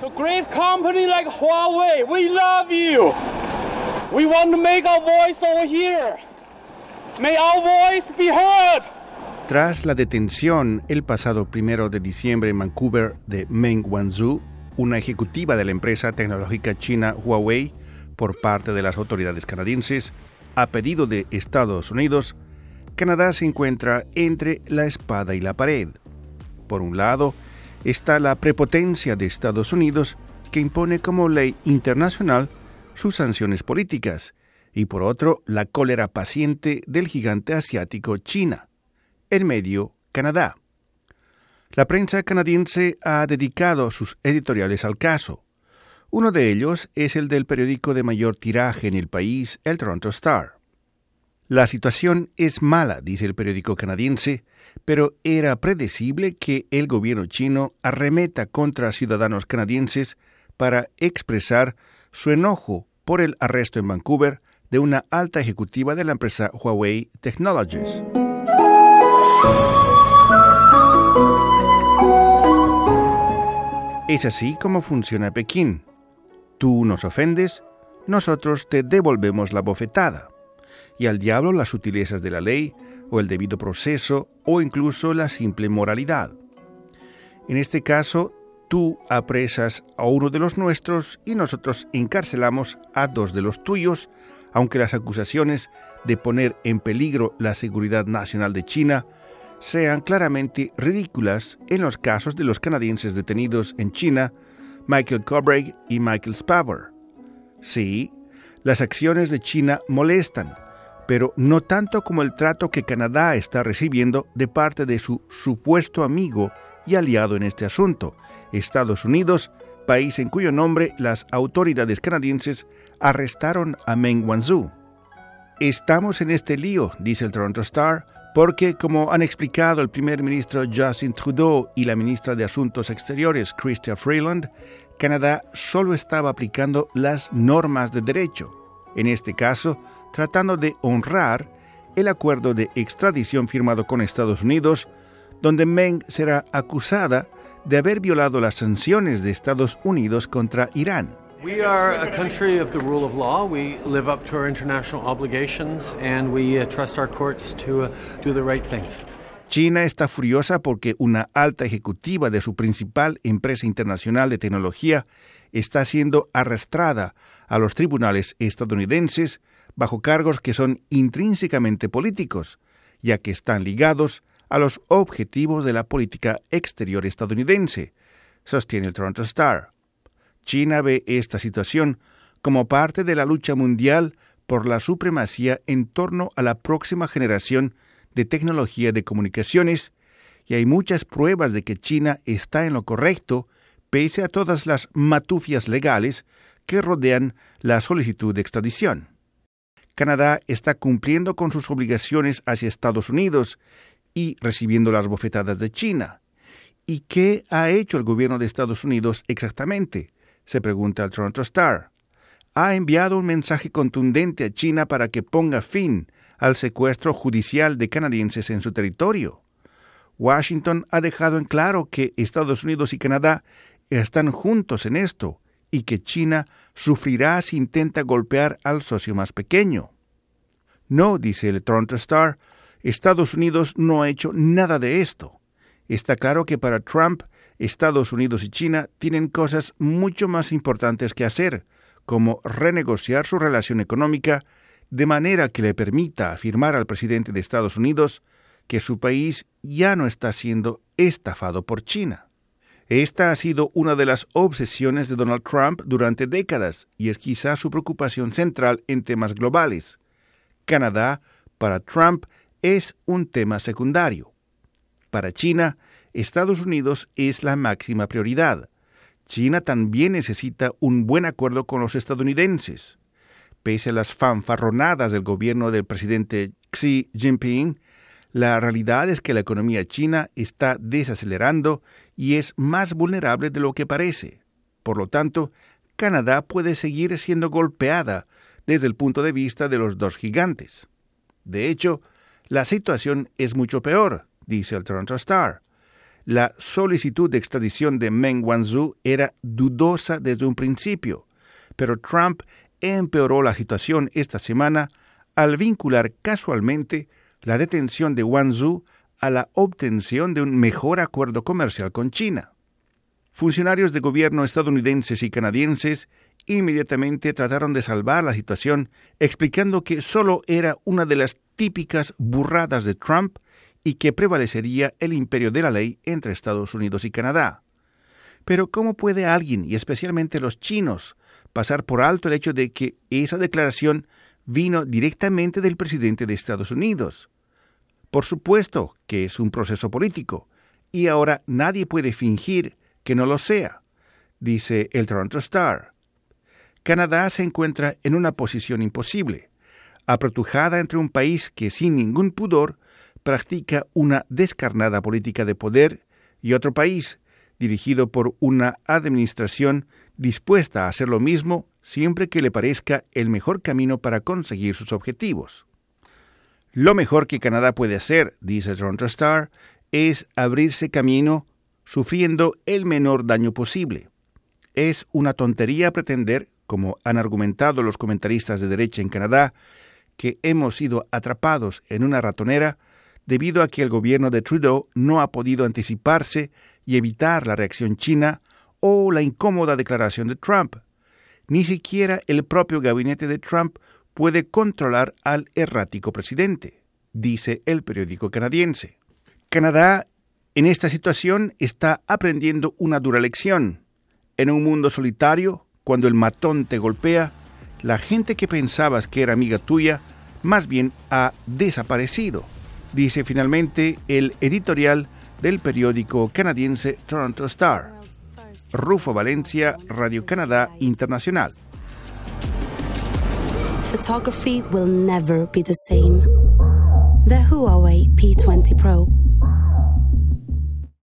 To great company like Huawei, we love you. We want to make our voice over here. May our voice be heard. Tras la detención el pasado primero de diciembre en Vancouver de Meng Wanzhou, una ejecutiva de la empresa tecnológica china Huawei, por parte de las autoridades canadienses, a pedido de Estados Unidos, Canadá se encuentra entre la espada y la pared. Por un lado, está la prepotencia de Estados Unidos, que impone como ley internacional sus sanciones políticas, y por otro, la cólera paciente del gigante asiático China. En medio, Canadá. La prensa canadiense ha dedicado sus editoriales al caso. Uno de ellos es el del periódico de mayor tiraje en el país, el Toronto Star. La situación es mala, dice el periódico canadiense, pero era predecible que el gobierno chino arremeta contra ciudadanos canadienses para expresar su enojo por el arresto en Vancouver de una alta ejecutiva de la empresa Huawei Technologies. Es así como funciona Pekín. Tú nos ofendes, nosotros te devolvemos la bofetada. Y al diablo las sutilezas de la ley, o el debido proceso, o incluso la simple moralidad. En este caso, tú apresas a uno de los nuestros y nosotros encarcelamos a dos de los tuyos, aunque las acusaciones de poner en peligro la seguridad nacional de China sean claramente ridículas en los casos de los canadienses detenidos en China Michael Cobreg y Michael Spavor. Sí, las acciones de China molestan, pero no tanto como el trato que Canadá está recibiendo de parte de su supuesto amigo y aliado en este asunto, Estados Unidos, país en cuyo nombre las autoridades canadienses arrestaron a Meng Wanzhou. Estamos en este lío, dice el Toronto Star, porque, como han explicado el primer ministro Justin Trudeau y la ministra de Asuntos Exteriores Chrystia Freeland, Canadá solo estaba aplicando las normas de derecho, en este caso tratando de honrar el acuerdo de extradición firmado con Estados Unidos, donde Meng será acusada de haber violado las sanciones de Estados Unidos contra Irán. We are a country of the rule of law. We live up to our international obligations and we uh, trust our courts to uh, do the right things. China está furiosa porque una alta ejecutiva de su principal empresa internacional de tecnología está siendo arrastrada a los tribunales estadounidenses bajo cargos que son intrínsecamente políticos, ya que están ligados a los objetivos de la política exterior estadounidense, sostiene el Toronto Star. China ve esta situación como parte de la lucha mundial por la supremacía en torno a la próxima generación de tecnología de comunicaciones, y hay muchas pruebas de que China está en lo correcto pese a todas las matufias legales que rodean la solicitud de extradición. Canadá está cumpliendo con sus obligaciones hacia Estados Unidos y recibiendo las bofetadas de China. ¿Y qué ha hecho el gobierno de Estados Unidos exactamente? se pregunta el Toronto Star. Ha enviado un mensaje contundente a China para que ponga fin al secuestro judicial de canadienses en su territorio. Washington ha dejado en claro que Estados Unidos y Canadá están juntos en esto y que China sufrirá si intenta golpear al socio más pequeño. No, dice el Toronto Star, Estados Unidos no ha hecho nada de esto. Está claro que para Trump, Estados Unidos y China tienen cosas mucho más importantes que hacer, como renegociar su relación económica de manera que le permita afirmar al presidente de Estados Unidos que su país ya no está siendo estafado por China. Esta ha sido una de las obsesiones de Donald Trump durante décadas y es quizá su preocupación central en temas globales. Canadá, para Trump, es un tema secundario. Para China, Estados Unidos es la máxima prioridad. China también necesita un buen acuerdo con los estadounidenses. Pese a las fanfarronadas del gobierno del presidente Xi Jinping, la realidad es que la economía china está desacelerando y es más vulnerable de lo que parece. Por lo tanto, Canadá puede seguir siendo golpeada desde el punto de vista de los dos gigantes. De hecho, la situación es mucho peor, dice el Toronto Star. la solicitud de extradición de Meng Wanzhou era dudosa desde un principio, pero Trump empeoró la situación esta semana al vincular casualmente la detención de Wanzhou a la obtención de un mejor acuerdo comercial con China. Funcionarios de gobierno estadounidenses y canadienses inmediatamente trataron de salvar la situación, explicando que solo era una de las típicas burradas de Trump y que prevalecería el imperio de la ley entre Estados Unidos y Canadá. Pero ¿cómo puede alguien, y especialmente los chinos, pasar por alto el hecho de que esa declaración vino directamente del presidente de Estados Unidos? Por supuesto que es un proceso político, y ahora nadie puede fingir que no lo sea, dice el Toronto Star. Canadá se encuentra en una posición imposible, apretujada entre un país que sin ningún pudor practica una descarnada política de poder y otro país dirigido por una administración dispuesta a hacer lo mismo siempre que le parezca el mejor camino para conseguir sus objetivos. Lo mejor que Canadá puede hacer, dice Toronto Star, es abrirse camino sufriendo el menor daño posible. Es una tontería pretender, como han argumentado los comentaristas de derecha en Canadá, que hemos sido atrapados en una ratonera debido a que el gobierno de Trudeau no ha podido anticiparse y evitar la reacción china o la incómoda declaración de Trump. Ni siquiera el propio gabinete de Trump puede controlar al errático presidente, dice el periódico canadiense. Canadá en esta situación está aprendiendo una dura lección. En un mundo solitario, cuando el matón te golpea, la gente que pensabas que era amiga tuya, más bien ha desaparecido, dice finalmente el editorial del periódico canadiense Toronto Star. Rufo Valencia, Radio Canadá Internacional. Photography will never be the same. The Huawei P20 Pro